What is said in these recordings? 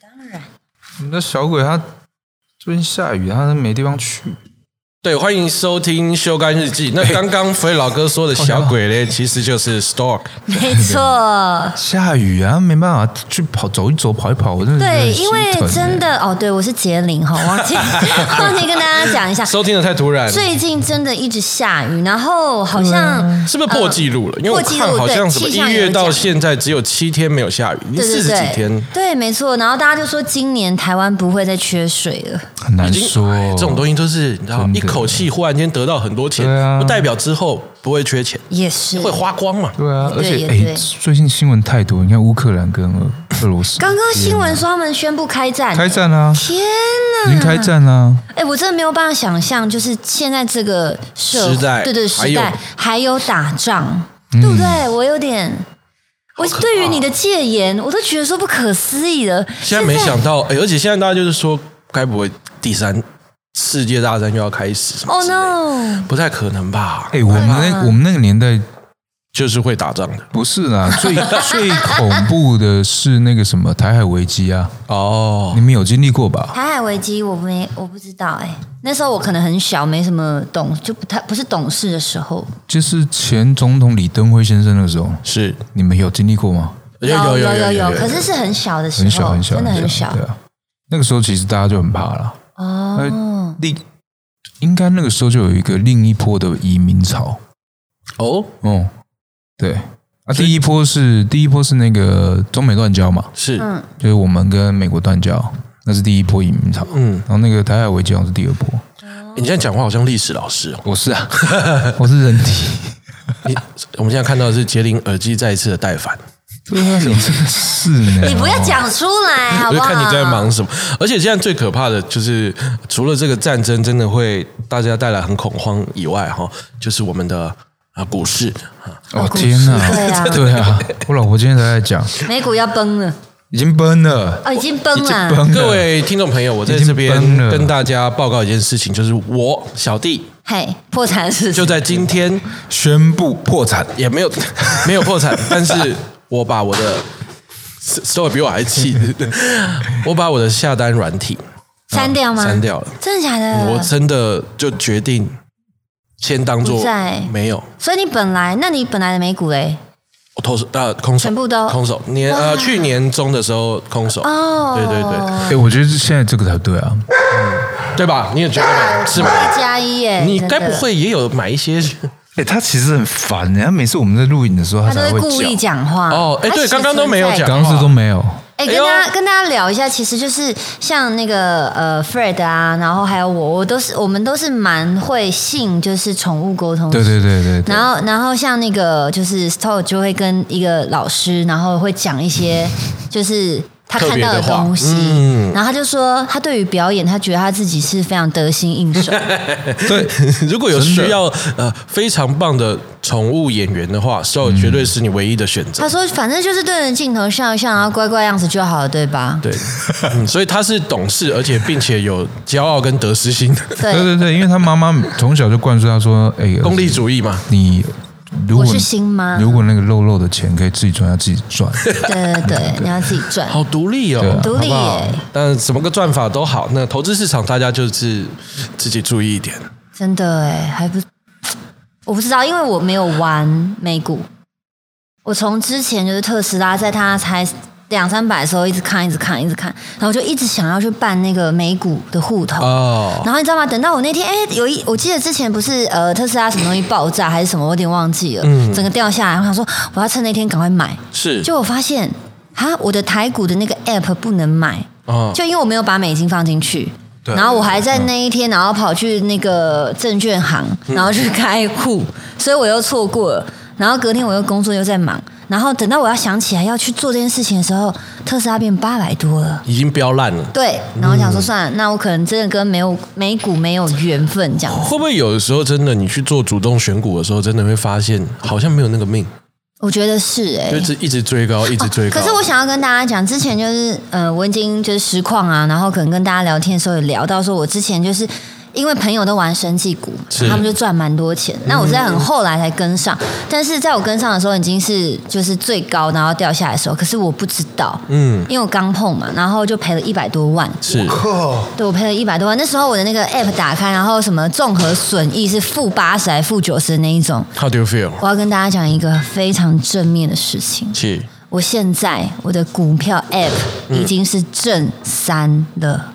当然。你那小鬼他最近下雨，他没地方去。对，欢迎收听《修干日记》。那刚刚弗雷老哥说的小鬼嘞，其实就是 Stork。没错，下雨啊，没办法去跑走一走、跑一跑，我真的对，因为真的哦，对我是杰林哈，忘记忘记跟大家讲一下，收听的太突然，最近真的一直下雨，然后好像是不是破纪录了？因为我看好像什么一月到现在只有七天没有下雨，已经四十对对对，几天。对，没错。然后大家就说今年台湾不会再缺水了，很难说哎这种东西都是你知道，一口气忽然间得到很多钱啊，不代表之后不会缺钱，也是。会花光嘛。对啊，而对且哎最近新闻太多，你看乌克兰跟俄俄罗斯。刚刚新闻说他们宣布开战，开战啊，天已经开战啊，哎，我真的没有办法想象，就是现在这个时代对对时代还有打仗，嗯。对不对？我有点，我对于你的戒严，我都觉得说不可思议的。现在没想到，哎，而且现在大家就是说，该不会第三世界大战又要开始什么，Oh 之类的？no！不太可能吧？哎，我们那我们那个年代就是会打仗的不是啦，最最恐怖的是那个什么台海危机啊，哦你。们有经历过吧？台海危机我没我不知道哎、那时候我可能很小，没什么懂，就不太不是懂事的时候。就是前总统李登辉先生那个时候，是你们有经历过吗？有有有有有，可是是很小的时候，很小很小，真的很小对啊。那个时候其实大家就很怕了。哦。另应该那个时候就有一个另一波的移民潮。哦，哦，对啊，第一波是第一波是那个中美断交嘛，是嗯，就是我们跟美国断交，那是第一波移民潮。嗯，然后那个台海危机好像是第二波。你现在讲话好像历史老师哦。我是啊，我是人体。你我们现在看到的是杰林耳机再一次的带反，对啊，你真的是呢。你不要讲出来，好不好？我就看你在忙什么。而且现在最可怕的就是，除了这个战争真的会大家带来很恐慌以外，哈，就是我们的啊股市啊，哦天哪！对啊对啊，我老婆今天才在讲，美股要崩了，已经崩了，哦，已经崩已经了。崩了。各位听众朋友，我在已经这边崩了跟大家报告一件事情，就是我小弟嘿，破产是就在今天宣布破产，也没有没有破产，但是我把我的稍微比我还气，我把我的下单软体删掉吗？删掉了，真的假的？我真的就决定先当做没有。所以你本来，那你本来的美股嘞？我投手呃空手，全部都空手。年呃去年中的时候空手，哦，对对对，哎，我觉得现在这个才对啊。对吧？你也觉得吧是吗？一加一耶，你该不会也有买一些？哎，他其实很烦的，他每次我们在录影的时候，他都才会会故意讲。讲话哦哎对刚刚都没有讲刚刚是都没有。哎，哎呦跟大家跟大家聊一下，其实就是像那个呃 Fred 啊，然后还有我，我都是我们都是蛮会信就是宠物沟通对对对对对。然后，然后像那个就是 Stow 就会跟一个老师，然后会讲一些就是他看到的东西，嗯然后他就说他对于表演，他觉得他自己是非常得心应手。对，如果有需要呃非常棒的宠物演员的话 s o 绝对是你唯一的选择他。说反正就是对着镜头笑一笑，然后乖乖样子就好了，对吧？对，嗯，所以他是懂事，而且并且有骄傲跟得失心，对 对，对对，因为他妈妈从小就灌输他说：“哎，功利主义嘛。你如果我是新妈如果那个肉肉的钱可以自己赚，要自己赚。对对对，你要自己赚。好独立哦独立耶但什么个赚法都好，那投资市场大家就是自己注意一点。真的哎，还不，我不知道，因为我没有玩美股。我从之前就是特斯拉，在它才两三百的时候，一直看，一直看，一直看，然后就一直想要去办那个美股的户头。哦，然后你知道吗？等到我那天，哎，有一我记得之前不是呃特斯拉什么东西爆炸还是什么，我有点忘记了，嗯整个掉下来。我想说我要趁那天赶快买，是，结果我发现哈，我的台股的那个 app 不能买，哦，就因为我没有把美金放进去。对然后我还在那一天，然后跑去那个证券行，嗯然后去开户，所以我又错过了。然后隔天我又工作又在忙，然后等到我要想起来要去做这件事情的时候，特斯拉变八百多了。已经飙烂了。对，然后我想说算了，那我可能真的跟没有美股没有缘分这样子。会不会有的时候真的你去做主动选股的时候，真的会发现好像没有那个命，我觉得是哎、就是一直追高，一直追高。可是我想要跟大家讲，之前就是呃，我已经就是实况啊，然后可能跟大家聊天的时候也聊到说，我之前就是因为朋友都玩生技股他们就赚蛮多钱。那我是在很后来才跟上，但是在我跟上的时候已经是就是最高，然后掉下来的时候，可是我不知道，嗯，因为我刚碰嘛，然后就赔了一百多万。是，对，我赔了一百多万。那时候我的那个 app 打开，然后什么综合损益是负八十还负九十的那一种。How do you feel？我要跟大家讲一个非常正面的事情，是我现在我的股票 app 已经是正三了。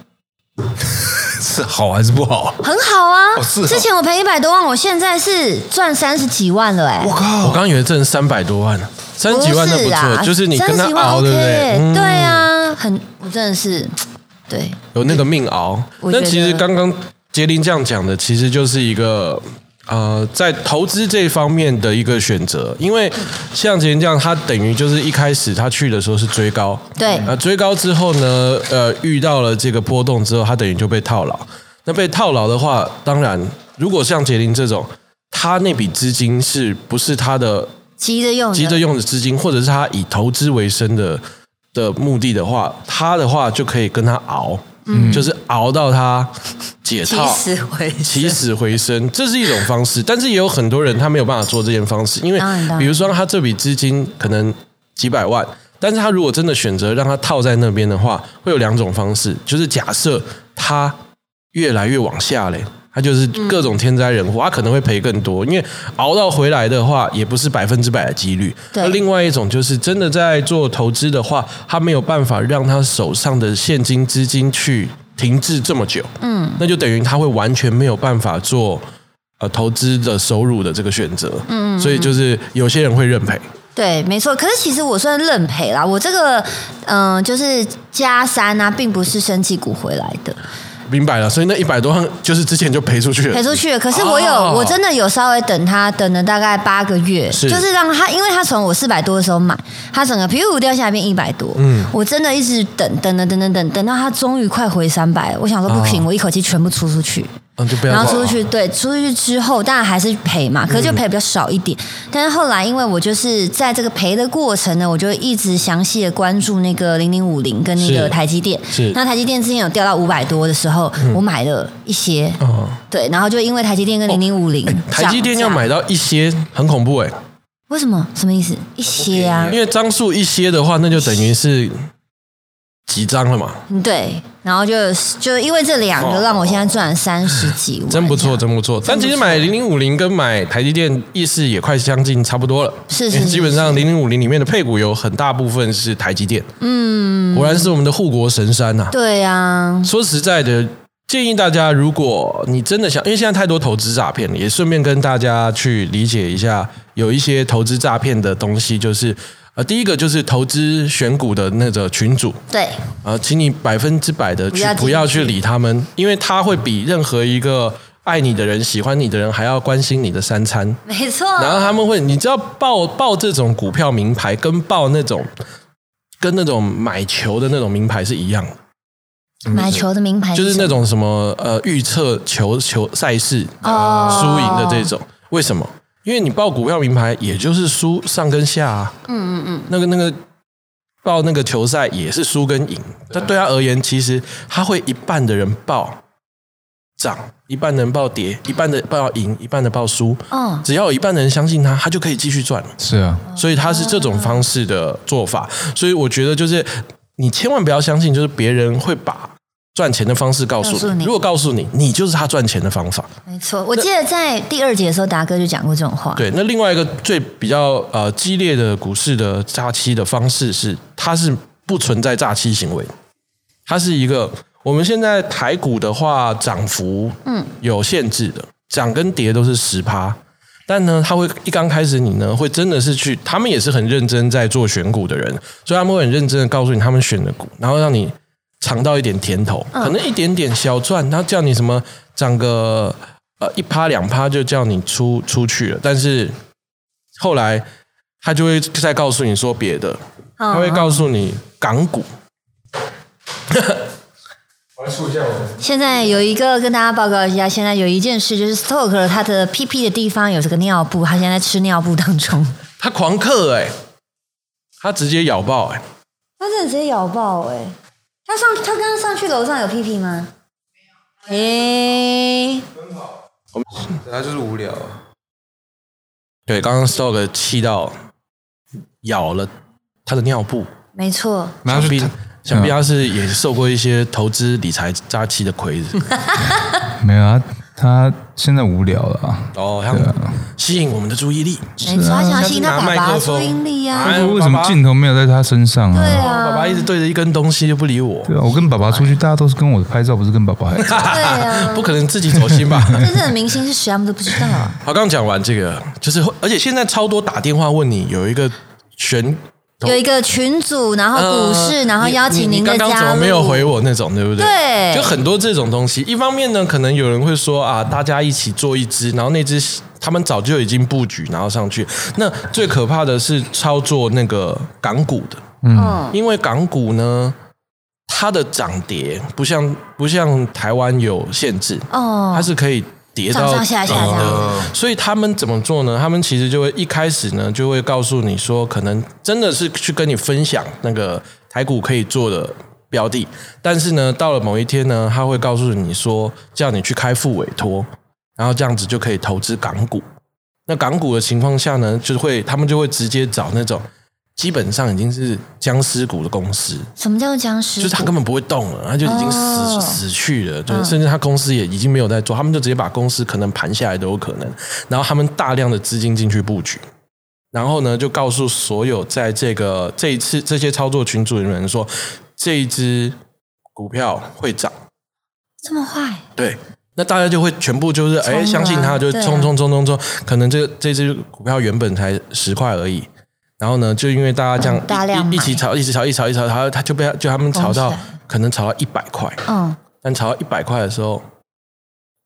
是好还是不好？很好啊！哦是哦。之前我赔一百多万，我现在是赚三十几万了哎、我我靠，刚刚以为挣三百多万，三十几万那不啦错，就是你跟他30几万熬，对不对？对啊，很，我真的是对，有那个命熬。我觉得那其实刚刚杰林这样讲的，其实就是一个呃，在投资这方面的一个选择。因为像杰林这样，他等于就是一开始他去的时候是追高，对呃，追高之后呢，呃，遇到了这个波动之后，他等于就被套牢。那被套牢的话，当然，如果像杰林这种，他那笔资金是不是他的急着用的，急着用的资金，或者是他以投资为生的的目的的话，他的话就可以跟他熬，嗯，就是熬到他解起套。死回生起死回生，这是一种方式，但是也有很多人他没有办法做这件方式，因为比如说他这笔资金可能几百万，但是他如果真的选择让他套在那边的话，会有两种方式，就是假设他越来越往下嘞，他就是各种天灾人祸，他可能会赔更多，因为熬到回来的话，也不是百分之百的几率。对。那另外一种就是真的在做投资的话，他没有办法让他手上的现金资金去停滞这么久，嗯，那就等于他会完全没有办法做呃投资的收入的这个选择，嗯，所以就是有些人会认赔，对，没错。可是其实我算认赔啦，我这个嗯、呃就是加三啊，并不是生气股回来的，明白了，所以那一百多万就是之前就赔出去了，赔出去了。可是我有，哦我真的有稍微等他，等了大概八个月，是。就是让他，因为他从我四百多的时候买，他整个皮肤掉下来变一百多，嗯。我真的一直等等等等等等，等到他终于快回三百，我想说不行，哦我一口气全部出出去。嗯，就不要然后出去对出去之后，当然还是赔嘛，可是就赔比较少一点。但是后来，因为我就是在这个赔的过程呢，我就一直详细的关注那个零零五零跟那是个台积电。是那台积电之前有掉到五百多的时候，我买了一些。哦，对，然后就因为台积电跟零零五零，台积电要买到一些很恐怖哎、为什么？什么意思？一些啊因，为张数一些的话，那就等于是几张了嘛，嗯对，然后就就因为这两个，让我现在赚了三十几万，哦真不错，真不错。但其实买零零五零跟买台积电意识也快相近差不多了，是是基本上零零五零里面的配股有很大部分是台积电，嗯，果然是我们的护国神山呐、对啊，说实在的，建议大家，如果你真的想，因为现在太多投资诈骗了，也顺便跟大家去理解一下，有一些投资诈骗的东西，就是呃，第一个就是投资选股的那个群主，对，啊，请你百分之百的去不要去不要去理他们，因为他会比任何一个爱你的人、喜欢你的人还要关心你的三餐。没错。然后他们会，你知道报报这种股票名牌，跟报那种跟那种买球的那种名牌是一样的，买球的名牌就是那种什么呃预测球球赛事哦输赢的这种。为什么？因为你报股票名牌，也就是输上跟下啊。嗯嗯嗯。那个那个报那个球赛也是输跟赢，但对他而言，其实他会一半的人报涨，一半的人报跌，一半的报赢，一半的报输。哦，只要有一半的人相信他，他就可以继续赚了。是啊，所以他是这种方式的做法。所以我觉得就是你千万不要相信，就是别人会把赚钱的方式告诉你。如果告诉你，你就是他赚钱的方法。没错。我记得在第二节的时候，达哥就讲过这种话。对，那另外一个最比较呃激烈的股市的诈欺的方式是，它是不存在诈欺行为，它是一个我们现在台股的话，涨幅嗯有限制的，涨跟跌都是十趴。但呢，他会一刚开始你呢，会真的是去，他们也是很认真在做选股的人，所以他们会很认真的告诉你他们选的股，然后让你尝到一点甜头，可能一点点小赚，他叫你什么涨个呃一趴两趴就叫你出出去了，但是后来他就会再告诉你说别的，嗯，他会告诉你港股。现在有一个跟大家报告一下，现在有一件事就是 Stoke 他的屁屁的地方有这个尿布，他现在在吃尿布当中。他狂嗑哎、他直接咬爆哎、他真的直接咬爆哎、他上他刚刚上去楼上有屁屁吗？没有。诶，他就是无聊。对，刚刚 Stock 气到咬了他的尿布，没错，然后想必想必他是也受过一些投资理财诈欺的亏。子 没有啊，他现在无聊了啊。哦，他吸引我们的注意力。没错，他想要吸引他爸爸的注拿麦克风意力啊哎。为什么镜头没有在他身上啊？对啊，爸爸一直对着一根东西就不理我，对啊，我跟爸爸出去，大家都是跟我拍照，不是跟爸爸拍照。对啊，不可能自己走心吧？真正的明星是谁，他们都不知道啊。好，刚刚讲完这个，就是而且现在超多打电话问你有一个选有一个群组，然后股市，呃然后邀请您的家刚刚怎么加入。没有回我那种，对不对？对就很多这种东西。一方面呢，可能有人会说啊，大家一起做一支，然后那支他们早就已经布局，然后上去。那最可怕的是操作那个港股的，嗯，因为港股呢，它的涨跌不像不像台湾有限制，哦它，是可以跌到上上下下这样的。所以他们怎么做呢？他们其实就会一开始呢，就会告诉你说，可能真的是去跟你分享那个台股可以做的标的，但是呢，到了某一天呢，他会告诉你说，叫你去开副委托，然后这样子就可以投资港股。那港股的情况下呢，就会他们就会直接找那种基本上已经是僵尸股的公司，什么叫做僵尸？就是他根本不会动了，他就已经死、哦。死去了，就是甚至他公司也已经没有在做，他们就直接把公司可能盘下来都有可能，然后他们大量的资金进去布局，然后呢就告诉所有在这个这一次这些操作群组的人说，这一只股票会涨，这么坏？对。那大家就会全部就是哎相信他，就冲冲冲冲冲，可能这个这只股票原本才十块而已，然后呢，就因为大家这样嗯大量一一起炒，一起炒，一起炒，一起炒，他他就被他就他们炒到可能炒到一百块，嗯，但炒到一百块的时候，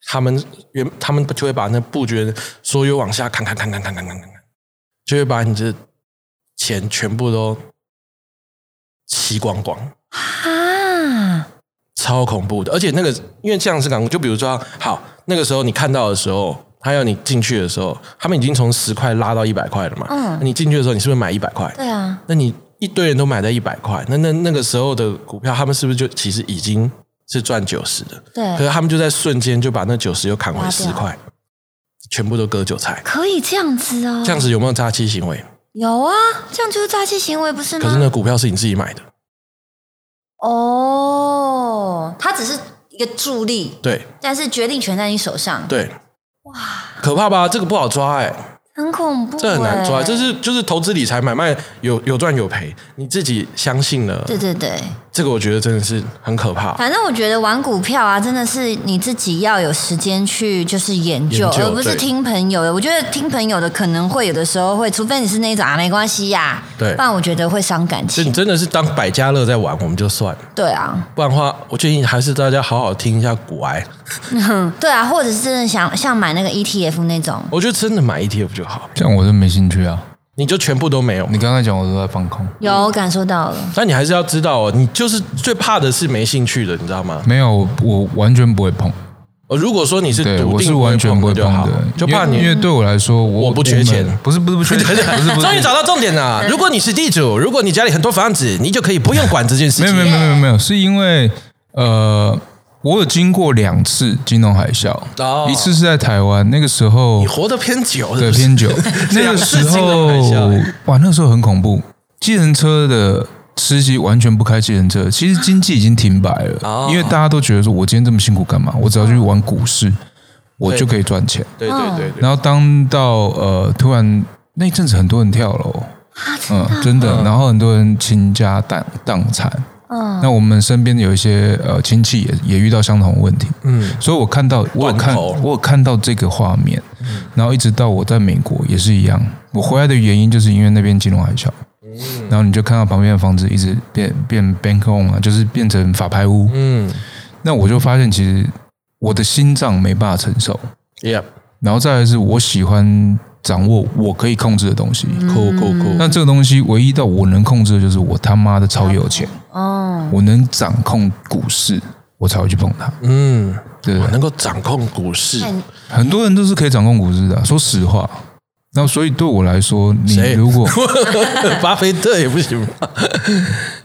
他们原他们就会把那布局的所有往下砍砍砍砍砍砍砍砍。砍，就会把你的钱全部都吸光光，啊，超恐怖的。而且那个因为这样是港股，就比如说好那个时候你看到的时候，他要你进去的时候，他们已经从十块拉到一百块了嘛。嗯你进去的时候，你是不是买一百块？对啊，那你一堆人都买在一百块，那那那个时候的股票，他们是不是就其实已经是赚九十的？对可，是他们就在瞬间就把那九十又砍回十块，全部都割韭菜。可以这样子哦。这样子有没有诈欺行为？有啊，这样就是诈欺行为，不是吗？可是那股票是你自己买的，哦，它只是一个助力，对但是决定权在你手上，对。哇，可怕吧？这个不好抓哎、很恐怖、这很难抓。欸这是就是投资理财买卖有有赚有赔，你自己相信了，对对对，这个我觉得真的是很可怕。反正我觉得玩股票啊，真的是你自己要有时间去就是研究，研究而不是听朋友的。我觉得听朋友的可能会有的时候会，除非你是那种啊没关系呀、对不然我觉得会伤感情。就你真的是当百家乐在玩，我们就算了。对啊，不然的话，我建议还是大家好好听一下股癌。对啊，或者是真的想像买那个 ETF 那种，我觉得真的买 ETF 就好，这样我真没兴趣啊！你就全部都没有。你刚才讲我都在放空，有感受到了。但你还是要知道哦，你就是最怕的是没兴趣的，你知道吗？没有，我完全不会碰。呃，如果说你是对，我是完全不会碰的就，怕你因为对我来说，我我不缺钱不是不是不缺 钱，不是，终于找到重点了。如果你是地主，如果你家里很多房子，你就可以不用管这件事情。没有没有没有没有没有，是因为呃，我有经过两次金融海啸，哦一次是在台湾，那个时候你活得偏久，是不是对偏久，那个时两次金融海候啸哇，那个时候很恐怖，计程车的。司机完全不开计程车，其实经济已经停摆了，哦因为大家都觉得说，我今天这么辛苦干嘛？我只要去玩股市，我就可以赚钱。对对对对。然后当到呃，突然那一阵子很多人跳楼，嗯，真的，然后很多人倾家荡荡产。嗯，那我们身边有一些呃亲戚也也遇到相同的问题，嗯，所以我看到我有看我有看到这个画面，然后一直到我在美国也是一样，我回来的原因就是因为那边金融海啸，然后你就看到旁边的房子一直变变 bank on 啊，就是变成法拍屋，嗯。那我就发现其实我的心脏没办法承受，，Yeah，然后再来是我喜欢掌握我可以控制的东西。扣扣扣，那这个东西唯一到我能控制的就是我他妈的超有钱，哦，我能掌控股市，我才会去碰它。嗯，对，我能够掌控股市，很多人都是可以掌控股市的啊、说实话。那所以对我来说，你谁如果 巴菲特也不行吗？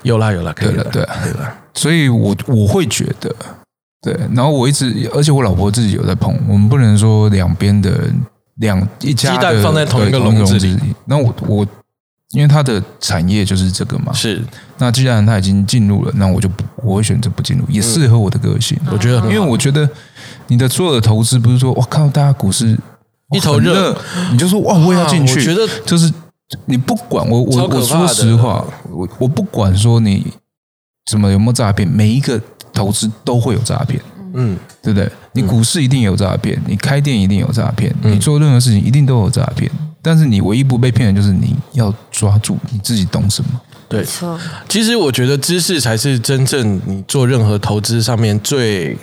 有啦有啦，可以了，对了对啊可以了。所以我我会觉得，对，然后我一直，而且我老婆自己有在碰，我们不能说两边的两一家的鸡蛋放在同一个笼子里里。那我我因为它的产业就是这个嘛，是，那既然它已经进入了，那我就不我会选择不进入，也适合我的个性。我觉得很因为我觉得你的所有的投资不是说我靠大家股市一头热，你就说哇我也要进去。啊我觉得就是你不管我我我说实话，我我不管说你怎么有没有诈骗，每一个投资都会有诈骗。嗯，对不对？你股市一定有诈骗，你开店一定有诈骗，嗯你做任何事情一定都有诈骗。但是你唯一不被骗的就是你要抓住你自己懂什么。对没。错，其实我觉得知识才是真正你做任何投资上面最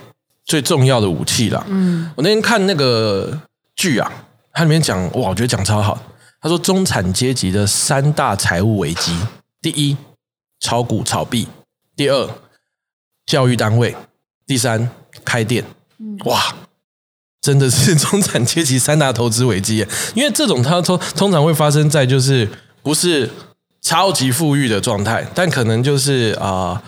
最重要的武器啦。嗯，我那天看那个剧啊，它里面讲哇，我觉得讲超好。他说中产阶级的三大财务危机：第一，炒股炒币；第二，教育单位；第三，开店。哇，真的是 中产阶级三大投资危机！因为这种它通通常会发生在就是不是超级富裕的状态，但可能就是啊呃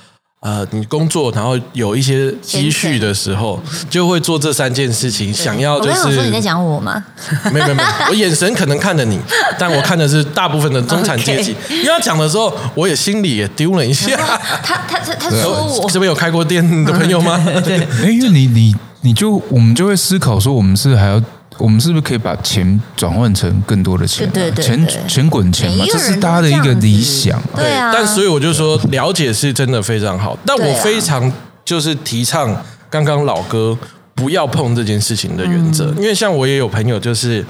你工作然后有一些积蓄的时候，就会做这三件事情，想要就我刚刚有说你在是讲我吗？没有没有没有，我眼神可能看着你，但我看的是大部分的中产阶级。因为他讲的时候，我也心里也丢了一下。他他他他说我这边有开过店的朋友吗？对，哎，因为你你你就我们就会思考说，我们是还要我们是不是可以把钱转换成更多的钱啊、对对对钱对。钱滚钱嘛这是大家的一个理想嘛。对啊。但所以我就说，了解是真的非常好，但我非常就是提倡刚刚老哥不要碰这件事情的原则，嗯。因为像我也有朋友，就是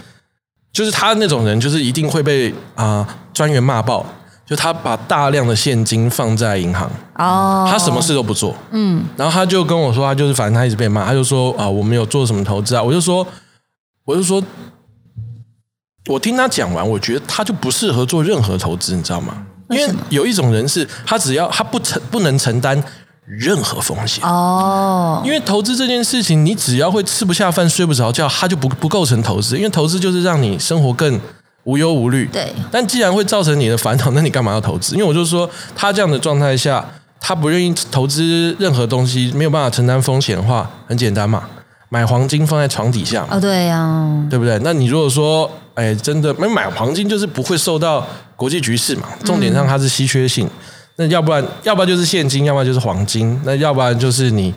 就是他那种人，就是一定会被啊专员骂爆，就他把大量的现金放在银行，哦，他什么事都不做，嗯，然后他就跟我说，他就是反正他一直被骂，他就说啊，我没有做什么投资啊，我就说，我就说，我听他讲完，我觉得他就不适合做任何投资，你知道吗？因为有一种人是他只要他不承不能承担任何风险。哦，因为投资这件事情，你只要会吃不下饭、睡不着觉，他就不不构成投资。因为投资就是让你生活更无忧无虑。对但既然会造成你的烦恼，那你干嘛要投资？因为我就说，他这样的状态下，他不愿意投资任何东西，没有办法承担风险的话，很简单嘛，买黄金放在床底下嘛，哦对呀，对不对？那你如果说，哎，真的没买黄金，就是不会受到国际局势嘛。重点上它是稀缺性，那要不然，要不然就是现金，要不然就是黄金，那要不然就是你。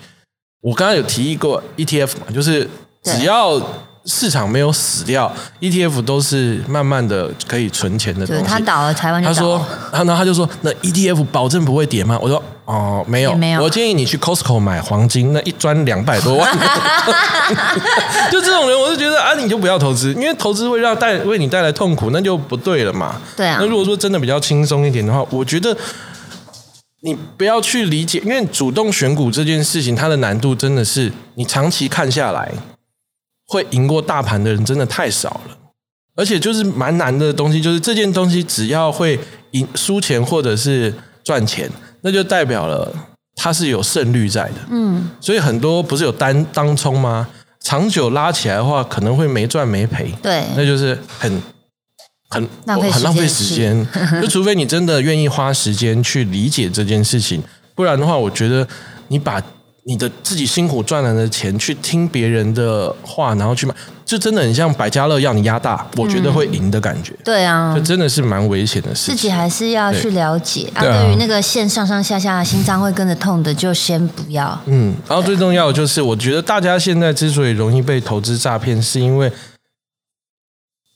我刚刚有提议过 ETF 嘛，就是只要市场没有死掉，ETF 都是慢慢的可以存钱的东对西。他倒了，台湾就他说倒了，然后他就说，那 ETF 保证不会跌吗？我说哦，没有，没有我建议你去 Costco 买黄金，那一砖两百多万。就这种人，我就觉得啊，你就不要投资，因为投资会让带为你带来痛苦，那就不对了嘛。对啊那如果说真的比较轻松一点的话，我觉得你不要去理解，因为主动选股这件事情，它的难度真的是你长期看下来，会赢过大盘的人真的太少了。而且就是蛮难的东西，就是这件东西只要会赢输钱或者是赚钱，那就代表了它是有胜率在的。嗯，所以很多不是有单当冲吗？长久拉起来的话，可能会没赚没赔。对那就是很很浪费很浪费时间。就除非你真的愿意花时间去理解这件事情，不然的话，我觉得你把你的自己辛苦赚来的钱去听别人的话，然后去买，就真的很像百家乐要你压大，我觉得会赢的感觉。对啊就，真的是蛮危险的事情。自己还是要去了解啊。对啊对于那个线上上下下心脏会跟着痛的，就先不要。嗯，然后最重要的就是，我觉得大家现在之所以容易被投资诈骗，是因为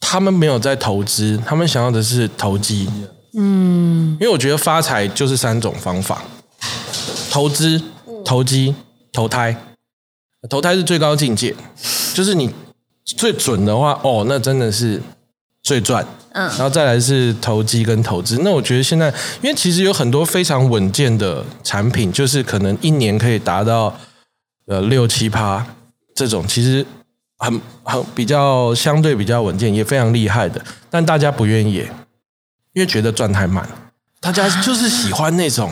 他们没有在投资，他们想要的是投机。嗯，因为我觉得发财就是三种方法：投资、投机、投胎。投胎是最高境界，就是你最准的话，哦，那真的是最赚。嗯然后再来是投机跟投资。那我觉得现在，因为其实有很多非常稳健的产品，就是可能一年可以达到呃六七趴这种，其实很很比较相对比较稳健，也非常厉害的。但大家不愿意，因为觉得赚太慢，大家就是喜欢那种。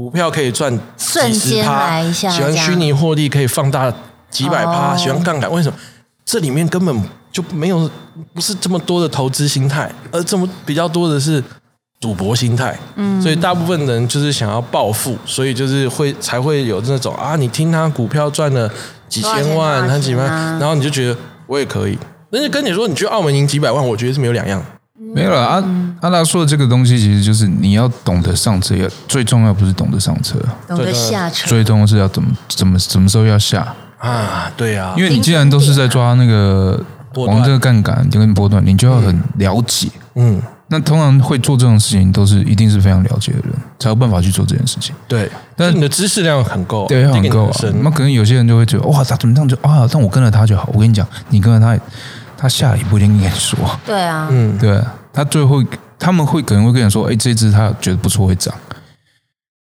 股票可以赚瞬间几十趴来一下喜欢虚拟获利可以放大几百趴，哦。喜欢杠杆，为什么？这里面根本就没有不是这么多的投资心态，而这么比较多的是赌博心态，嗯，所以大部分人就是想要暴富，所以就是会才会有那种啊，你听他股票赚了几千万，他几万，然后你就觉得我也可以，但是跟你说你去澳门赢几百万，我觉得是没有两样。没有了阿阿达说的这个东西，其实就是你要懂得上车，要最重要不是懂得上车，懂得下车，最重要是要怎么怎么什么时候要下。啊，对啊，因为你既然都是在抓那个往这个杠杆跟波段，你就要很了解。嗯，那通常会做这种事情，都是一定是非常了解的人，才有办法去做这件事情。对，但但你的知识量很够，对，很够啊。深那可能有些人就会觉得，哇，他怎么这样就啊？但我跟着他就好。我跟你讲，你跟着他，他下来也不一定跟你说。对啊，嗯，对啊，他最后他们会可能会跟你说，哎，这只他觉得不错会涨，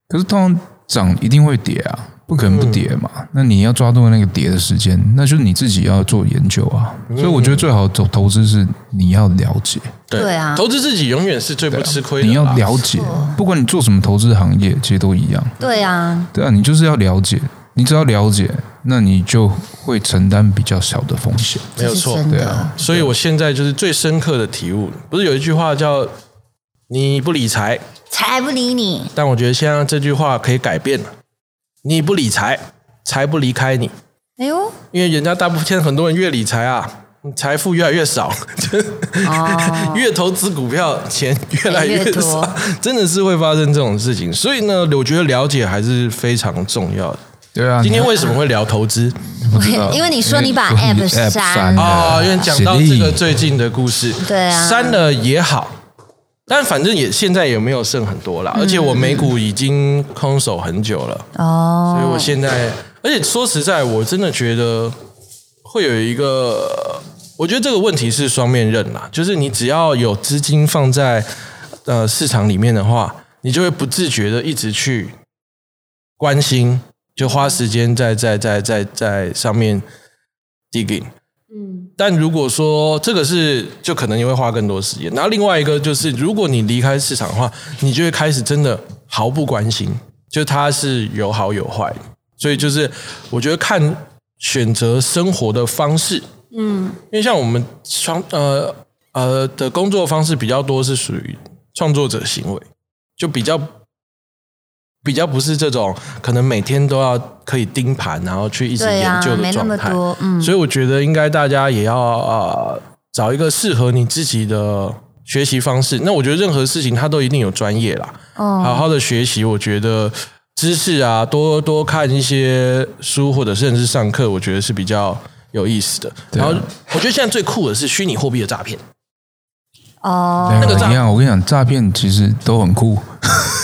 可是通常涨一定会跌啊，不可能不跌嘛。那你要抓住那个跌的时间，那就是你自己要做研究啊。所以我觉得最好走投资是你要了解，对啊投资自己永远是最不吃亏的啦。你要了解，不管你做什么投资行业，其实都一样。对啊，对啊，你就是要了解，你只要了解，那你就会承担比较小的风险。没有错。对啊，所以我现在就是最深刻的体悟，不是有一句话叫“你不理财财不理你，”，但我觉得现在这句话可以改变了，“你不理财，财不离开你哎呦，”，因为人家大部分现在很多人越理财啊，财富越来越少，哦，越投资股票钱越来越少，真的是会发生这种事情。所以呢，我觉得了解还是非常重要的。对啊，今天为什么会聊投资？因为你说你把 app 你删了。啊？因为讲到这个最近的故事，对啊。删了也好，但反正也现在也没有剩很多啦，而且我美股已经空手很久了，哦，所以我现在，而且说实在，我真的觉得会有一个，我觉得这个问题是双面刃啦，就是你只要有资金放在呃市场里面的话，你就会不自觉的一直去关心，就花时间在在在在在上面 digging。嗯，但如果说这个是，就可能你会花更多时间。然后另外一个就是，如果你离开市场的话，你就会开始真的毫不关心，就它是有好有坏。所以就是我觉得看选择生活的方式，嗯，因为像我们创呃呃的工作方式比较多是属于创作者行为，就比较比较不是这种可能每天都要可以盯盘，然后去一直研究，的状态。么多，嗯，所以我觉得应该大家也要呃找一个适合你自己的学习方式。那我觉得任何事情它都一定有专业啦，好哦，好的学习，我觉得知识啊，多多看一些书或者甚至上课，我觉得是比较有意思的。啊然后我觉得现在最酷的是虚拟货币的诈骗，哦，那个诈一样，我跟你讲，诈骗其实都很酷，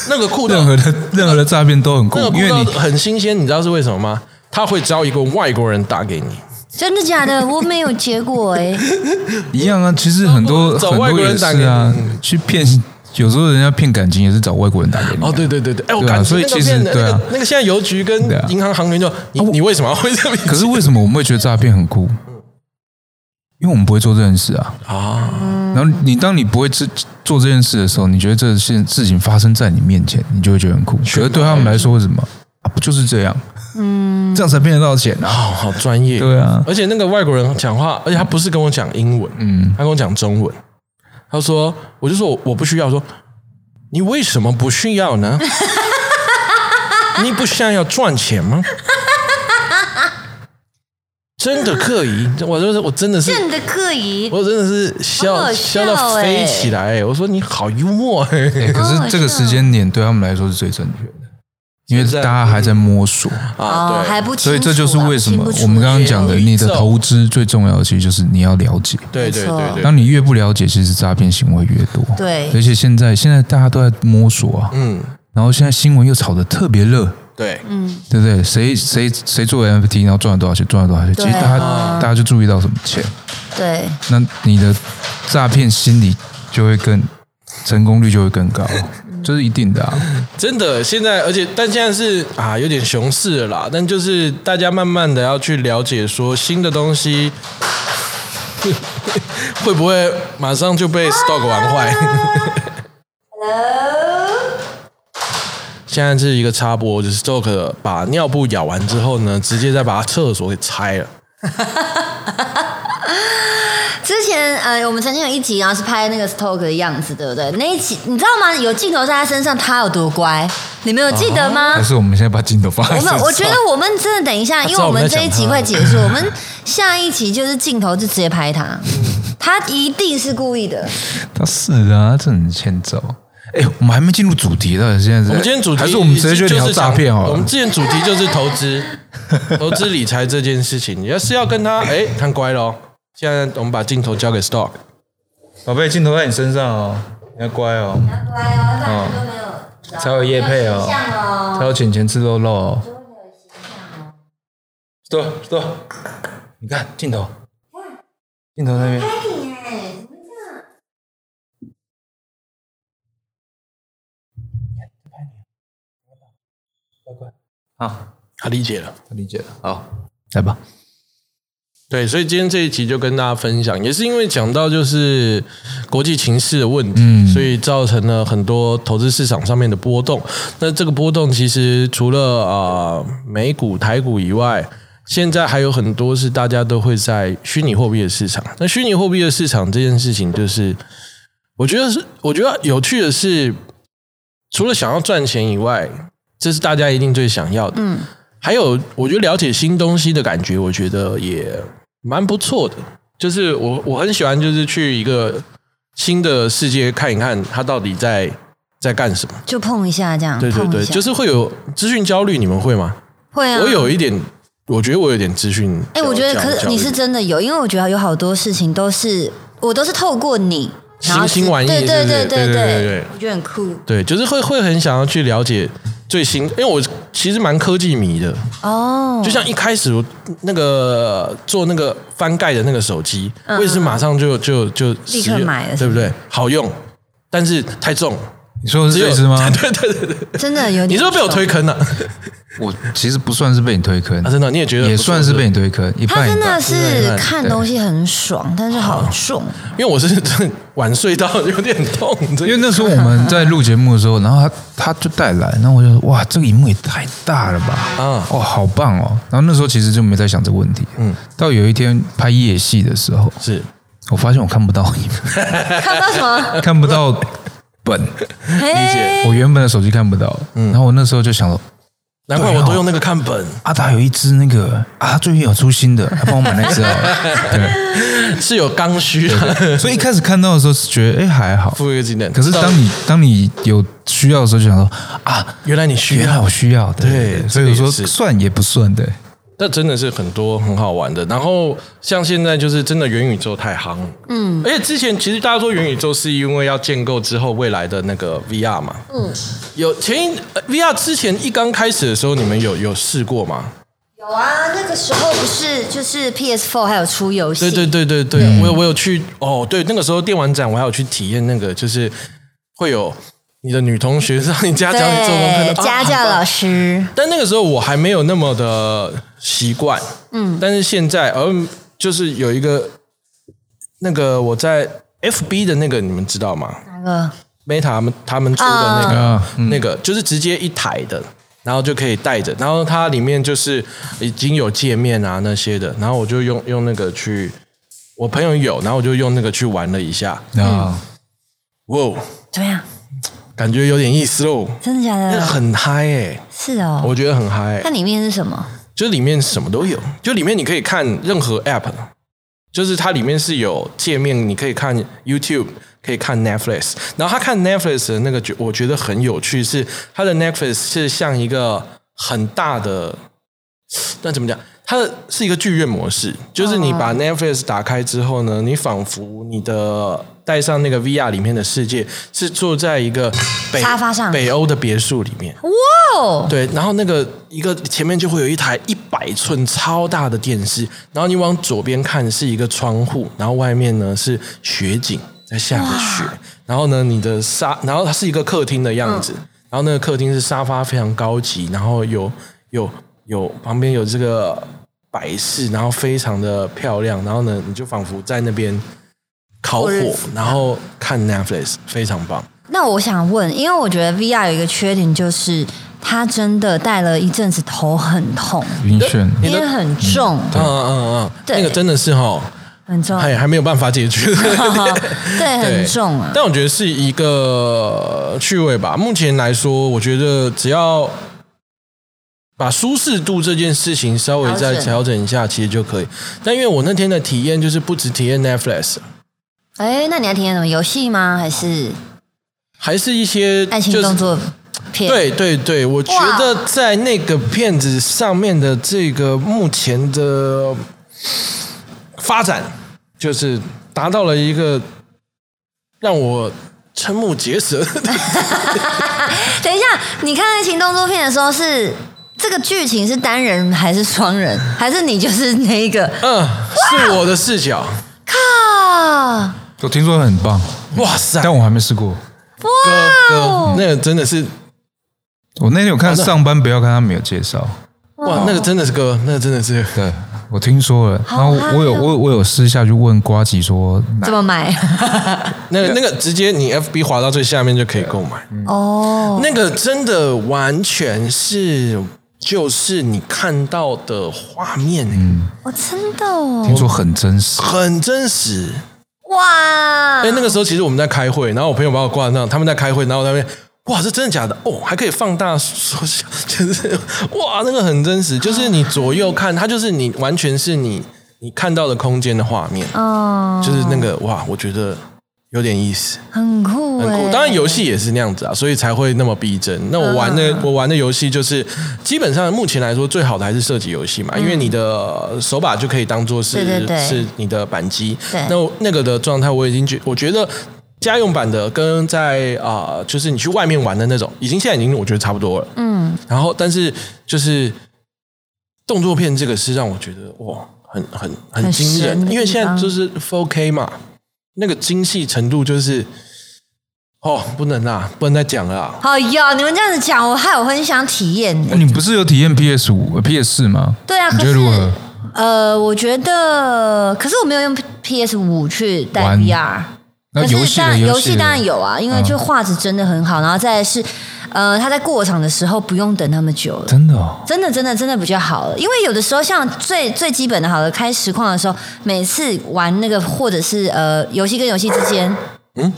那个酷任何的任何的诈骗都很酷那个，因为你很新鲜，你知道是为什么吗？他会招一个外国人打给你，真的假的？我没有结果哎，一样啊。其实很多找外很多也国人打给是啊你，去骗，有时候人家骗感情也是找外国人打给你啊。哦，对对对对，哎，我对啊所以其实那个对啊那个那个现在邮局跟银行行员就你你为什么要会这么？可是为什么我们会觉得诈骗很酷？因为我们不会做这件事啊。啊，然后你当你不会做做这件事的时候，你觉得这件事情发生在你面前，你就会觉得很酷。可是对他们来说，为什么啊？不就是这样？嗯，这样才骗得到钱啊？好好专业，对啊，而且那个外国人讲话，而且他不是跟我讲英文，嗯，他跟我讲中文。他说，我就说我我不需要，说你为什么不需要呢？你不想要赚钱吗？真的可以，我就是我真的是，真的可以，我真的是笑好好笑到飞起来。我说你好幽默，欸。可是这个时间点对他们来说是最正确的，因为大家还在摸索，啊，哦，对。还不清楚啊，所以这就是为什么我们刚刚讲的，你的投资最重要的其实就是你要了解。对对没错。对对，当你越不了解，其实诈骗行为越多。对。而且现在现在大家都在摸索啊，嗯，然后现在新闻又炒得特别热，对，嗯对不对？谁谁谁做 NFT，然后赚了多少钱，赚了多少钱？其实大家大家就注意到什么钱，对，那你的诈骗心理就会更成功率就会更高，这是一定的啊。真的，现在而且但现在是啊，有点熊市了啦。但就是大家慢慢的要去了解，说新的东西 会不会马上就被 stock 玩坏。现在是一个插播，就是 Stoke 把尿布咬完之后呢，直接再把他厕所给拆了。之前呃，我们曾经有一集，然后是拍那个 Stoke 的样子，对不对？那一集你知道吗？有镜头在他身上，他有多乖，你们有记得吗？还是我们现在把镜头放在我们我觉得我们真的等一下，因为我们这一集快结束，我们下一集就是镜头就直接拍他，他一定是故意的。他是啊，他真的很欠揍。哎，我们还没进入主题，到底现在是？我们今天主题还是我们直接就聊就是诈骗好了？我们之前主题就是投资、投资理财这件事情，你要是要跟他哎，看乖喽。现在我们把镜头交给 Stock，宝贝，镜头在你身上哦，你要乖哦，要乖哦，不然都没有才有叶配哦，才有钱钱吃肉肉哦。stop stop，你看镜头，镜头那边。好，他理解了。他理解了。好，来吧。对，所以今天这一集就跟大家分享，也是因为讲到就是国际情势的问题，嗯所以造成了很多投资市场上面的波动。那这个波动其实除了啊、呃美股、台股以外，现在还有很多是大家都会在虚拟货币的市场。那虚拟货币的市场这件事情，就是我觉得是，我觉得有趣的是，除了想要赚钱以外，这是大家一定最想要的。嗯，还有，我觉得了解新东西的感觉，我觉得也蛮不错的。就是我我很喜欢，就是去一个新的世界看一看，它到底在在干什么。就碰一下这样，对对对，就是会有资讯焦虑，你们会吗？会啊。我有一点，我觉得我有点资讯焦。哎、我觉得可是你是真的有，因为我觉得有好多事情都是我都是透过你，新新玩意对对对对对对对我觉得很酷对，就是会会很想要去了解最新，因为我其实蛮科技迷的。哦。就像一开始我那个做那个翻盖的那个手机，嗯我也是马上就就就立刻买了对不对？好用，但是太重，你说的是这只吗？对对对对，真的有点，你是不是被我推？坑了、啊？我其实不算是被你推坑，真的，你也觉得也算是被你推坑，一他半一半。真的是看东西很爽，但是好重。因为我是真 的晚睡到有点痛，因为那时候我们在录节目的时候，然后他他就带来，然后我就说哇，这个荧幕也太大了吧，啊哇，好棒哦。然后那时候其实就没在想这个问题，嗯，到有一天拍夜戏的时候，是我发现我看不到荧幕，看不到什么？看不到本，理解。我原本的手机看不到，然后我那时候就想说，难怪我都用那个看本，阿达有一只那个啊，他最近有出新的，他帮我买那只 好了。是有刚需的，所以一开始看到的时候是觉得哎还好，付一个技能。可是当你当你有需要的时候，就想说啊，原来你需要。原来我，需要，对对。对所以我说这个也是。算也不算，对，那真的是很多很好玩的。然后像现在就是真的元宇宙太夯，嗯，而且之前其实大家说元宇宙是因为要建构之后未来的那个 VR 嘛，嗯，有前一呃 VR 之前一刚开始的时候，你们有有试过吗？有啊，那个时候不是就是 PS Four 还有出游戏，对对对对对，我有我有去哦，对，那个时候电玩展我还有去体验那个，就是会有你的女同学让你家教你做功课的，家教老师。师，但那个时候我还没有那么的习惯，嗯，但是现在，嗯，就是有一个那个我在 FB 的那个，你们知道吗？哪个？？Meta 他们他们出的那个、那个，就是直接一台的，然后就可以带着，然后它里面就是已经有界面啊那些的，然后我就用用那个去，我朋友有，然后我就用那个去玩了一下，啊，哇，怎么样？感觉有点意思喽，真的假的？那个很嗨诶、是哦。我觉得很嗨、它里面是什么？就里面什么都有，就里面你可以看任何 app，就是它里面是有界面，你可以看 YouTube，可以看 Netflix。然后他看 Netflix 的那个，觉我觉得很有趣，是它的 Netflix 是像一个很大的，那怎么讲？它的是一个剧院模式，就是你把 Netflix 打开之后呢，你仿佛你的带上那个 VR 里面的世界，是坐在一个北沙发上。北欧的别墅里面。哇哦，对，然后那个一个前面就会有一台一百寸超大的电视，然后你往左边看是一个窗户，然后外面呢是雪景在下着雪，然后呢你的沙，然后它是一个客厅的样子，然后那个客厅是沙发非常高级，然后有有有旁边有这个摆饰，然后非常的漂亮，然后呢你就仿佛在那边烤火然后看 Netflix，非常棒。那我想问，因为我觉得 VR 有一个缺点，就是它真的戴了一阵子头很痛，晕眩，你的因为很重。嗯嗯嗯，对那个真的是哈，很重，还还没有办法解决。对，很重啊。但我觉得是一个趣味吧。目前来说，我觉得只要把舒适度这件事情稍微再调整一下，其实就可以。但因为我那天的体验就是不止体验 Netflix，哎，那你还体验什么游戏吗？还是还是一些爱情动作片？对对对，我觉得在那个片子上面的这个目前的。发展就是达到了一个让我瞠目结舌。等一下，你看爱情动作片的时候，是这个剧情是单人还是双人，还是你就是那一个？嗯，是我的视角。靠！我听说很棒，哇塞！但我还没试过。哥哥，那个真的是，我那天有看上班不要看，他没有介绍。哇，那个真的是哥，那个真的是对。我听说了，然后我有我我有私下去问瓜吉说怎么买？那个那个直接你 FB 滑到最下面就可以购买哦。那个真的完全是就是你看到的画面，嗯，我真的听说很真实，很真实哇！哎，那个时候其实我们在开会，然后我朋友把我挂上，他们在开会，然后那边。哇，这真的假的？哦，还可以放大缩小，就 是哇，那个很真实，就是你左右看，它就是你完全是你你看到的空间的画面，哦，就是那个哇，我觉得有点意思，很酷，很酷。当然游戏也是那样子啊，所以才会那么逼真。那我玩的我玩的游戏就是基本上目前来说最好的还是射击游戏嘛，因为你的手把就可以当做是是你的扳机，那那个的状态我已经觉我觉得。家用版的跟在啊，就是你去外面玩的那种，已经现在已经我觉得差不多了。嗯，然后但是就是动作片这个是让我觉得哇，很很很惊人，因为现在就是 4K 嘛，那个精细程度就是哦，不能啦，不能再讲了。哎呀，你们这样子讲，我害我很想体验。你不是有体验 PS 五、PS 四吗？对啊，你觉得如何？呃，我觉得，可是我没有用 PS 五去带 VR。可是当然，游戏当然有啊，因为就画质真的很好，然后再是，呃，他在过场的时候不用等那么久了，真的，真的，真的，真的比较好了。因为有的时候像最最基本的，好了开实况的时候，每次玩那个或者是呃游戏跟游戏之间，嗯。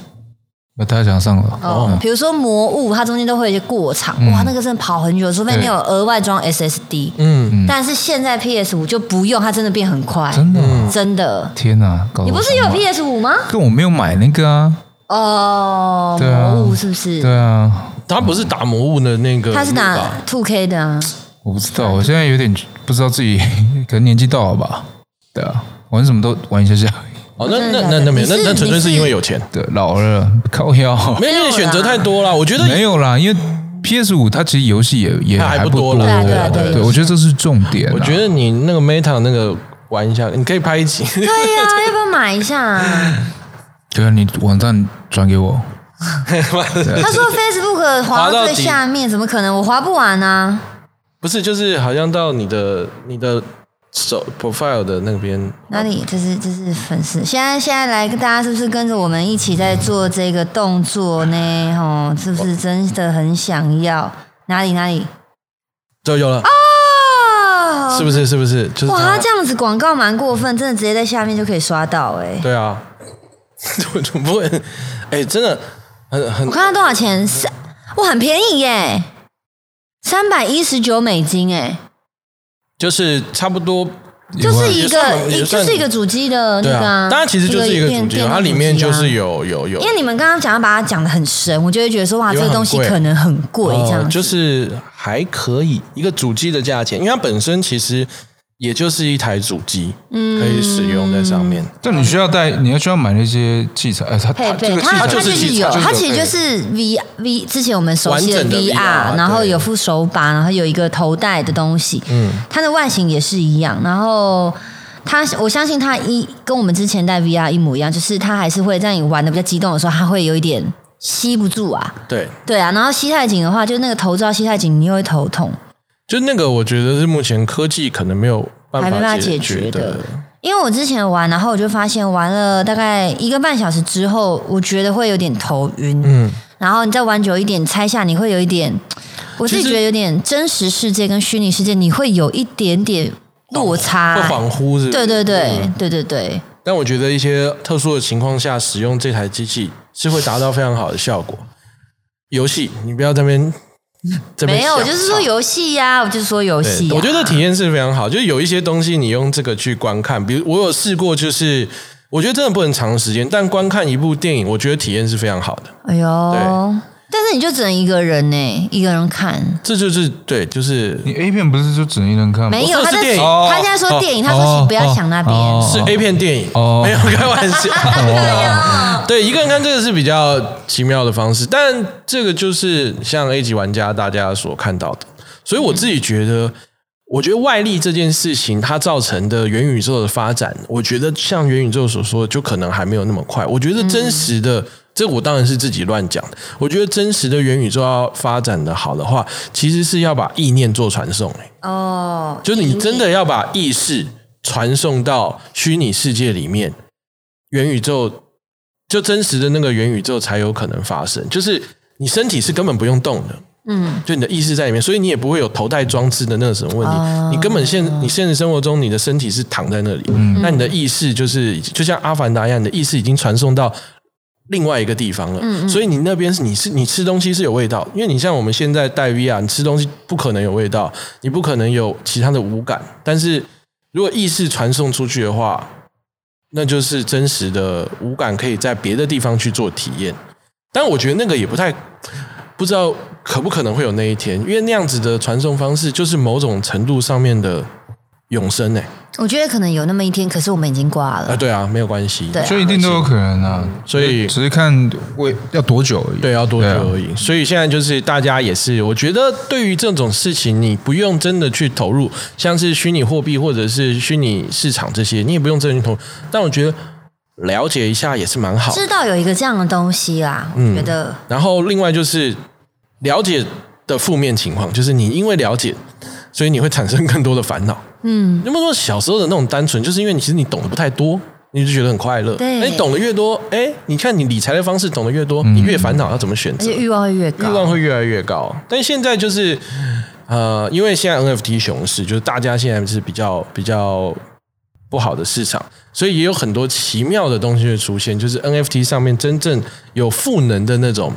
那太想上了哦，比如说魔物，它中间都会有一些过场，哇，那个真的跑很久，除非你有额外装 SSD。嗯，但是现在 PS 五就不用，它真的变很快，真的，真的。天哪，你不是有 PS 五吗？跟我没有买那个啊。哦，魔物是不是？对啊，他不是打魔物的那个，他是打 Two K 的啊。我不知道，我现在有点 不知道自己 可能年纪到了吧？对啊，玩什么都玩一下下。哦，那那那那没有，那那纯粹是因为有钱，对，老了靠腰，没有选择太多了。我觉得没有啦，因为 PS 五它其实游戏也也还不多了，对对对，我觉得这是重点。我觉得你那个 Meta 那个玩一下，你可以拍一集。对呀，要不要买一下？对啊，你网站转给我。他说 Facebook 滑到最下面，怎么可能？我滑不完呢。不是，就是好像到你的你的。手 profile 的那边哪里？这是这是粉丝。现在现在来，大家是不是跟着我们一起在做这个动作呢？哦，是不是真的很想要？哪里哪里？就有了啊！是不是？是不是？就是哇，他这样子广告蛮过分，真的直接在下面就可以刷到哎。对啊，怎么不会？哎，真的很很。我看它多少钱？三哇，很便宜耶，三百一十九美金哎。就是差不多，就是一个，一就是一个主机的那个，当然其实就是一个主机，它里面就是有有有。因为你们刚刚讲要把它讲的很深，我就会觉得说哇，这个东西可能很贵，这样就是还可以一个主机的价钱，因为它本身其实。也就是一台主机，嗯可以使用在上面。就你需要带，你要需要买那些器材。哎，它它它就是有，它其实就是 V V 之前我们熟悉的 VR，然后有副手把，然后有一个头戴的东西。嗯，它的外形也是一样。然后它，我相信它一跟我们之前戴 VR 一模一样，就是它还是会在你玩的比较激动的时候，它会有一点吸不住啊。对对啊，然后吸太紧的话，就那个头罩吸太紧，你又会头痛。就那个，我觉得是目前科技可能没有办法解决的。因为我之前玩，然后我就发现玩了大概一个半小时之后，我觉得会有点头晕。嗯，然后你再玩久一点，猜下你会有一点，我自己觉得有点真实世界跟虚拟世界，你会有一点点落差，会恍惚是？对对对对对对。但我觉得一些特殊的情况下使用这台机器是会达到非常好的效果。游戏，你不要这边 没有，我就是说游戏呀，我就是说游戏。我觉得体验是非常好，就是有一些东西你用这个去观看，比如我有试过，就是我觉得真的不能长时间，但观看一部电影，我觉得体验是非常好的。哎呦对，但是你就只能一个人呢，一个人看。这就是对，就是你 A 片不是就只能一人看吗？没有，他在我说的是电影他现在说电影，他说请不要抢那边。哦是 A 片电影，哦没有开玩笑。对，一个人看这个是比较奇妙的方式，但这个就是像 A 级玩家大家所看到的，所以我自己觉得，我觉得外力这件事情它造成的元宇宙的发展，我觉得像元宇宙所说的，就可能还没有那么快。我觉得真实的，这我当然是自己乱讲的。我觉得真实的元宇宙要发展的好的话，其实是要把意念做传送、欸哦，就是你真的要把意识传送到虚拟世界里面，元宇宙就真实的那个元宇宙才有可能发生。就是你身体是根本不用动的，嗯，就你的意识在里面，所以你也不会有头戴装置的那个什么问题。哦你根本现你现实生活中你的身体是躺在那里，那你的意识就是就像阿凡达一样，你的意识已经传送到。另外一个地方了，所以你那边是你是你吃东西是有味道，因为你像我们现在戴 VR，你吃东西不可能有味道，你不可能有其他的五感。但是如果意识传送出去的话，那就是真实的五感可以在别的地方去做体验。但我觉得那个也不太不知道可不可能会有那一天，因为那样子的传送方式就是某种程度上面的永生哎、我觉得可能有那么一天，可是我们已经挂了啊了。对啊，没有关系，对啊所以一定都有可能啊，所以只是看为要多久而已。对，要多久对啊而已。所以现在就是大家也是，我觉得对于这种事情，你不用真的去投入，像是虚拟货币或者是虚拟市场这些，你也不用真的去投入。但我觉得了解一下也是蛮好的。知道有一个这样的东西啦，觉得然后另外就是了解的负面情况，就是你因为了解，所以你会产生更多的烦恼。嗯，有没有说小时候的那种单纯，就是因为你其实你懂得不太多，你就觉得很快乐。对那你懂得越多，哎，你看你理财的方式懂得越多，你越烦恼要怎么选择而且。欲望会越欲高。望会越来越高。但现在就是呃，因为现在 NFT 熊市，就是大家现在是比较比较不好的市场，所以也有很多奇妙的东西会出现。就是 NFT 上面真正有赋能的那种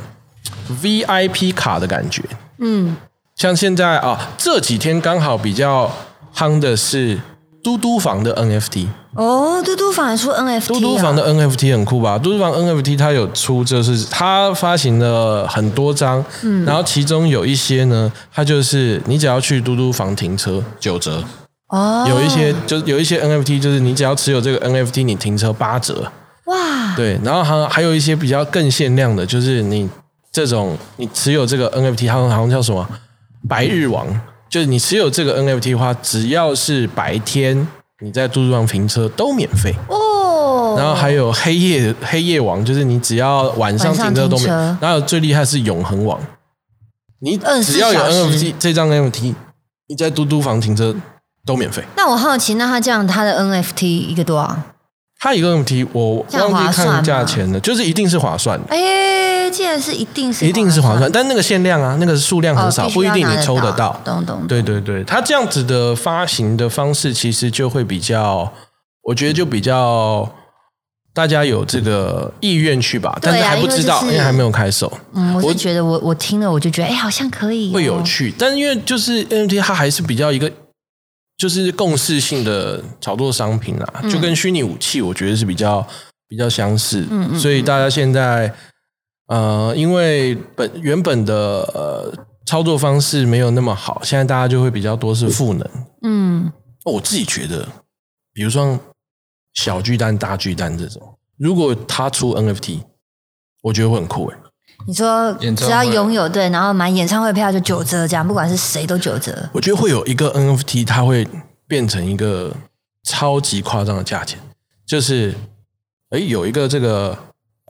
VIP 卡的感觉。嗯，像现在啊，这几天刚好比较夯的是嘟嘟房的 NFT。哦，嘟嘟房也出 NFT，啊。嘟嘟房的 NFT 很酷吧？嘟嘟房 NFT 它有出，就是它发行了很多张，嗯。然后其中有一些呢，它就是你只要去嘟嘟房停车九折，哦，有一些就是有一些 NFT 就是你只要持有这个 NFT，你停车八折，哇，对，然后还还有一些比较更限量的，就是你这种你持有这个 NFT，它好像叫什么？白日王，就是你持有这个 NFT 的话，只要是白天你在嘟嘟房停车都免费。哦，然后还有黑夜黑夜王，就是你只要晚上停车都免。然后最厉害是永恒王，你只要有 NFT 这张 NFT，你在嘟嘟房停车都免费。那我好奇，那他这样他的 NFT 一个多少？他一个 NFT 我忘记看价钱了，就是一定是划算的。哎，是一定是一定是划算，但那个限量啊，那个数量很少，哦不一定你抽得得到。懂懂。对对对，它这样子的发行的方式，其实就会比较，我觉得就比较大家有这个意愿去吧，但是还不知道，因为还没有开手。嗯，我我是觉得我我听了我就觉得哎，好像可以哦，会有趣，但是因为就是 NFT 它还是比较一个就是共识性的炒作商品啊，嗯就跟虚拟武器我觉得是比较比较相似，嗯嗯所以大家现在呃，因为本原本的呃操作方式没有那么好，现在大家就会比较多是赋能。嗯，我自己觉得，比如说小巨蛋、大巨蛋这种，如果他出 NFT，我觉得会很酷诶。你说只要拥有对，然后买演唱会票就九折，这样不管是谁都九折。我觉得会有一个 NFT，它会变成一个超级夸张的价钱，就是哎，有一个这个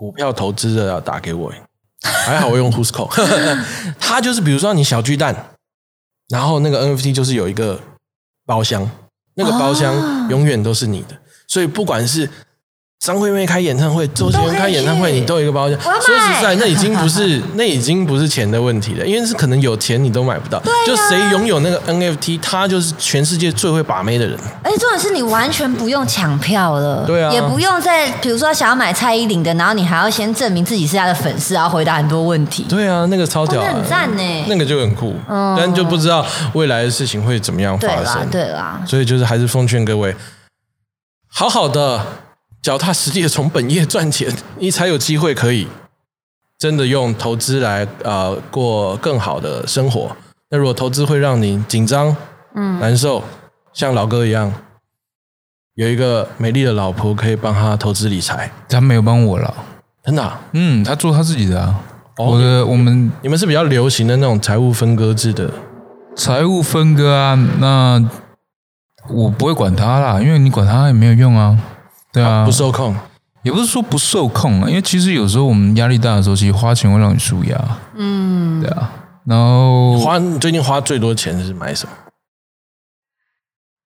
股票投资的要打给我，还好我用 Who'sco，他就是比如说你小巨蛋，然后那个 NFT 就是有一个包厢，那个包厢哦永远都是你的，所以不管是张惠妹开演唱会，周杰伦开演唱会，你都有一个包厢。说实在，那已经不是那已经不是钱的问题了，因为是可能有钱你都买不到。就谁拥有那个 NFT，他就是全世界最会把妹的人。而且重点是你完全不用抢票了，对啊也不用再比如说想要买蔡依林的，然后你还要先证明自己是他的粉丝，然后回答很多问题。对啊，那个超屌的，哦那很赞呢那个就很酷，嗯但就不知道未来的事情会怎么样对啦发生。，对啦，所以就是还是奉劝各位，好好的脚踏实地的从本业赚钱，你才有机会可以真的用投资来呃过更好的生活。那如果投资会让你紧张、嗯，难受，像老哥一样，有一个美丽的老婆可以帮他投资理财，他没有帮我了。真的啊、嗯，他做他自己的啊。哦我的我们你们是比较流行的那种财务分割制的，财务分割啊，那我不会管他啦，因为你管他也没有用啊。对啊，不受控。也不是说不受控啊，因为其实有时候我们压力大的时候，其实花钱会让你舒压。嗯，对啊，然后花你最近花最多钱是买什么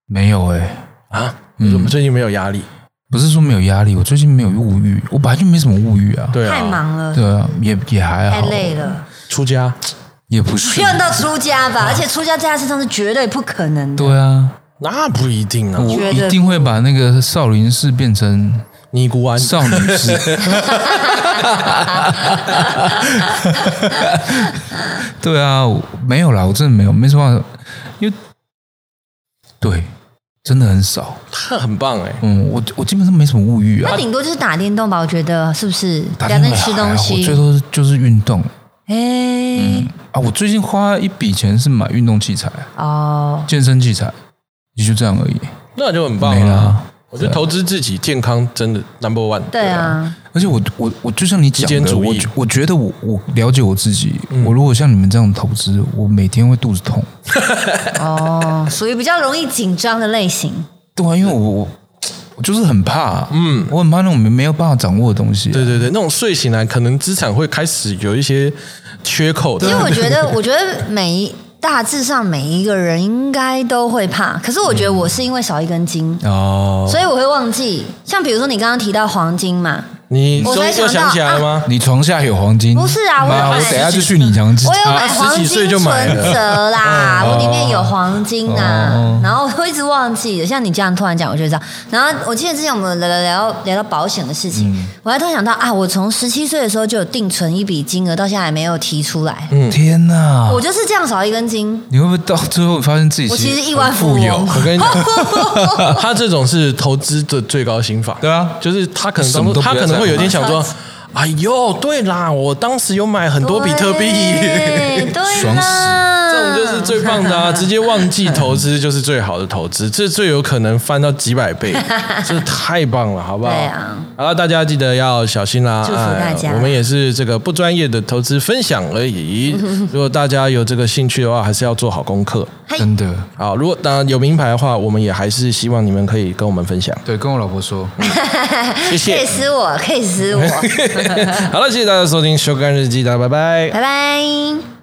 没有哎、啊？你怎么最近没有压力，不是说没有压力，我最近没有物欲，我本来就没什么物欲啊。对啊，太忙了，对啊，也也还好，太累了，出家。也不是不。用到出家吧，而且出家在他身上是绝对不可能的。对啊，那不一定啊，我一定会把那个少林寺变成尼姑庵。少女寺。对啊，我没有啦，我真的没有，没什么，因为对，真的很少。他很棒哎、嗯，我我基本上没什么物欲啊。他，顶多就是打电动吧，我觉得是不是？打电动还好我东西。最，多就是运动。哎，啊，我最近花一笔钱是买运动器材、哦，健身器材，也就这样而已。那就很棒没了。我觉得投资自己健康真的 number one。对啊，而且我我我就像你讲的，我觉我觉得我我了解我自己，我如果像你们这样投资，我每天会肚子痛。哦，属于比较容易紧张的类型。对啊，因为我我我就是很怕，嗯，我很怕那种没没有办法掌握的东西、啊。对对对，那种睡醒来可能资产会开始有一些缺口的其实。我觉得，我觉得每一大致上每一个人应该都会怕，可是我觉得我是因为少一根筋，哦，所以我会忘记。像比如说你刚刚提到黄金嘛，你我才想到想起来了吗？你床下有黄金？不是啊我有，买我等下就去你娘家我有买家。黄金十几岁就买了存折啦，嗯我里面有黄金啊，哦然后我一直忘记了。像你这样突然讲，我就知道。然后我记得之前我们聊聊聊聊到保险的事情，嗯我还突然想到啊，我从十七岁的时候就有定存一笔金额，到现在还没有提出来。天哪！我就是这样少一根筋，你会不会到最后发现自己我其实亿万富富有？翁。我跟你讲，他这种是投资的最高心法。对啊就是他可能什么都他可能会有一天想说再，哎呦，对啦，我当时有买很多比特币。爽啦，这种就是最棒的啊！直接忘记投资就是最好的投资，这最有可能翻到几百倍，这太棒了，好不好？对啊好了，大家记得要小心啦！祝福大家哎我们也是这个不专业的投资分享而已。如果大家有这个兴趣的话，还是要做好功课。真的，好，如果当然有名牌的话，我们也还是希望你们可以跟我们分享，对，跟我老婆说，谢可以谢。撕我，可以私我，好了，谢谢大家收听《修干日记》，大家拜拜。拜拜。